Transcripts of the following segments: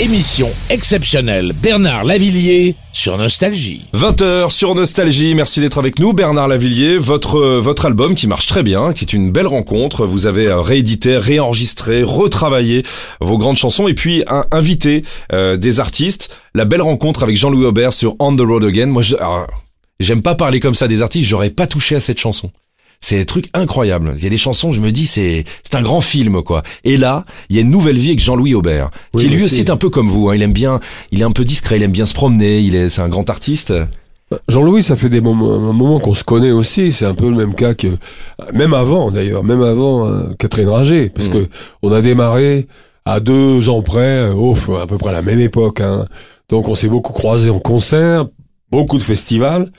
Émission exceptionnelle. Bernard Lavillier sur Nostalgie. 20h sur Nostalgie, merci d'être avec nous Bernard Lavillier, votre euh, votre album qui marche très bien, qui est une belle rencontre, vous avez euh, réédité, réenregistré, retravaillé vos grandes chansons. Et puis invité euh, des artistes, la belle rencontre avec Jean-Louis Aubert sur On the Road Again. Moi j'aime pas parler comme ça des artistes, j'aurais pas touché à cette chanson. C'est des trucs incroyables. Il y a des chansons, je me dis, c'est c'est un grand film, quoi. Et là, il y a une nouvelle vie avec Jean-Louis Aubert, Oui, qui lui aussi est un peu comme vous. hein. Il aime bien, il est un peu discret, il aime bien se promener. Il est, c'est un grand artiste. Jean-Louis, ça fait des moments, un moment qu'on se connaît aussi. C'est un peu le même cas que même avant d'ailleurs, même avant euh, Catherine Ringer, parce Mm. que on a démarré à deux ans près, euh, ouf, à peu près à la même époque. Hein. Donc on s'est beaucoup croisés en concert, beaucoup de festivals.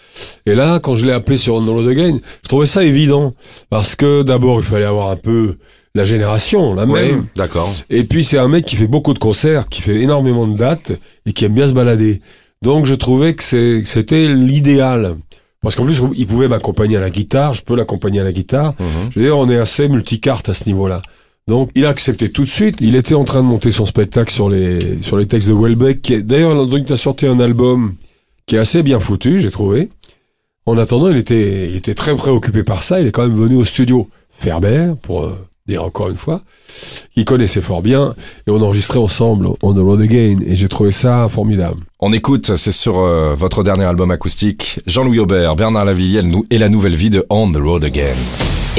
Et là, quand je l'ai appelé sur Road Again, je trouvais ça évident parce que d'abord il fallait avoir un peu la génération, la même. d'accord. Et puis c'est un mec qui fait beaucoup de concerts, qui fait énormément de dates et qui aime bien se balader. Donc je trouvais que c'était l'idéal. Parce qu'en plus, il pouvait m'accompagner à la guitare, je peux l'accompagner à la guitare. Mhm. Je veux dire, on est assez multicarte à ce niveau-là. Donc il a accepté tout de suite. Il était en train de monter son spectacle sur les, sur les textes de Welbeck. D'ailleurs, il a sorti un album qui est assez bien foutu, j'ai trouvé. En attendant, il était, très préoccupé par ça. Il est quand même venu au studio Ferber, pour euh, dire encore une fois, qu'il connaissait fort bien. Et on enregistrait ensemble On the Road Again. Et j'ai trouvé ça formidable. On écoute, c'est sur euh, votre dernier album acoustique, Jean-Louis Aubert, Bernard Lavillier et la nouvelle vie de On the Road Again.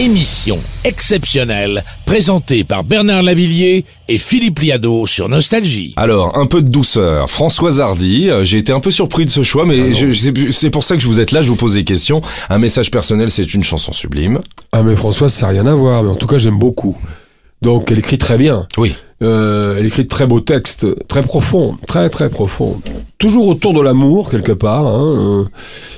Émission exceptionnelle présentée par Bernard Lavillier et Philippe Liado sur Nostalgie. Alors, un peu de douceur. Françoise Hardy, euh, j'ai été un peu surpris de ce choix, mais je- je sais- c'est pour ça que je vous êtes là, je vous pose des questions. Un message personnel, c'est une chanson sublime. Ah mais Françoise, ça n'a rien à voir. Mais en tout cas, j'aime beaucoup. Donc elle écrit très bien. Oui. Euh, elle écrit de très beaux textes, très profonds, très très profonds. Toujours autour de l'amour quelque part. Hein. euh,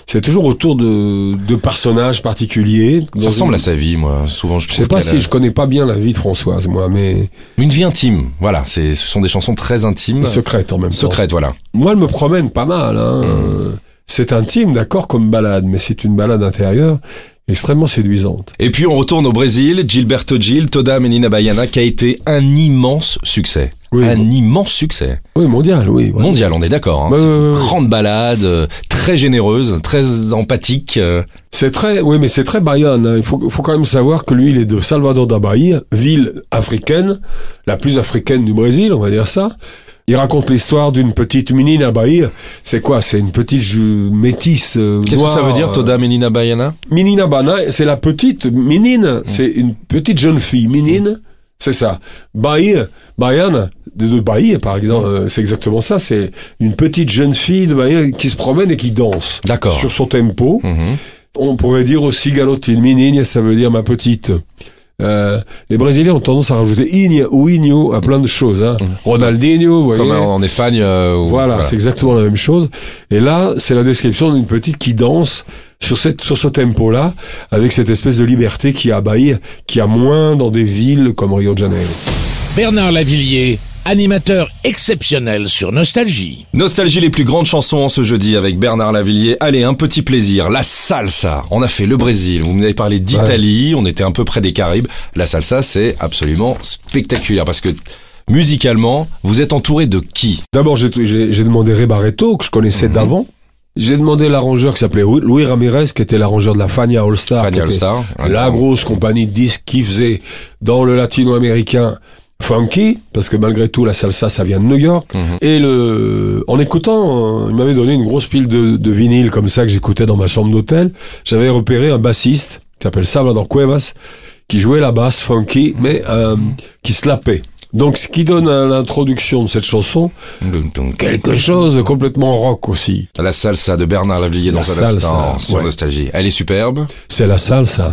C'est toujours autour de, de personnages particuliers. Ça ressemble une- à sa vie, moi. Souvent, je Je sais pas si a- je connais pas bien la vie de Françoise, moi, mais Une vie intime, voilà. C'est, ce sont des chansons très intimes. secrète en même temps. Secrètes, voilà. Moi, elle me promène pas mal. Hein. Mm. Euh, C'est intime, d'accord, comme balade, mais c'est une balade intérieure extrêmement séduisante. Et puis on retourne au Brésil, Gilberto Gil, Toda Menina Baiana, qui a été un immense succès. Oui, un bon. immense succès. oui mondial, oui. ouais. Mondial, on est d'accord. Hein. Ouais, C'est ouais, une ouais, ouais. grande balade, euh, très généreuse, très empathique. euh. C'est très, oui, mais c'est très baïan. hein. Il faut, faut quand même savoir que lui, il est de Salvador da Bahia, ville africaine, la plus africaine du Brésil, on va dire ça. Il raconte l'histoire d'une petite menina Bahia. C'est quoi? C'est une petite métisse euh, Qu'est-ce que ça veut dire, euh, Toda Menina Baiana Menina Bana, c'est la petite menine, c'est une petite jeune fille, menine, c'est ça. Bahia, Baiana, de, Bahia par exemple, euh, c'est exactement ça, c'est une petite jeune fille de Bahia qui se promène et qui danse. D'accord. Sur son tempo. Mhm. On pourrait dire aussi garotine, menine, ça veut dire ma petite. Euh, les Brésiliens ont tendance à rajouter igne ou igno à plein de choses. Hein. Ronaldinho, vous voyez. Comme en, Espagne. euh, où- Voilà, c'est exactement la même chose. Et là, c'est la description d'une petite qui danse sur, cette, sur ce tempo-là, avec cette espèce de liberté qui a qui a moins dans des villes comme Rio de Janeiro. Bernard Lavillier, animateur exceptionnel sur Nostalgie. Nostalgie les plus grandes chansons en ce jeudi avec Bernard Lavillier. Allez, un petit plaisir. La salsa. On a fait le Brésil. Vous m'avez parlé d'Italie. On était un peu près des Caraïbes. La salsa, c'est absolument spectaculaire parce que musicalement, vous êtes entouré de qui? D'abord, j'ai demandé Ray Barreto, que je connaissais Mhm. d'avant. J'ai demandé l'arrangeur qui s'appelait Louis Ramirez, qui était l'arrangeur de la Fania All Star. Fanny qui était All-Star. la grosse compagnie de disques qui faisait dans le latino-américain funky, parce que malgré tout, la salsa, ça vient de New York. Mhm. Et le, en écoutant, euh, il m'avait donné une grosse pile de, de vinyle comme ça que j'écoutais dans ma chambre d'hôtel. J'avais repéré un bassiste qui s'appelle Salvador Cuevas, qui jouait la basse funky, mais euh, qui slappait. Donc, ce qui donne à l'introduction de cette chanson quelque chose de complètement rock aussi. La salsa de Bernard Lavillier dans La un salsa, instant sur ouais. Nostalgie. Elle est superbe. C'est la salsa.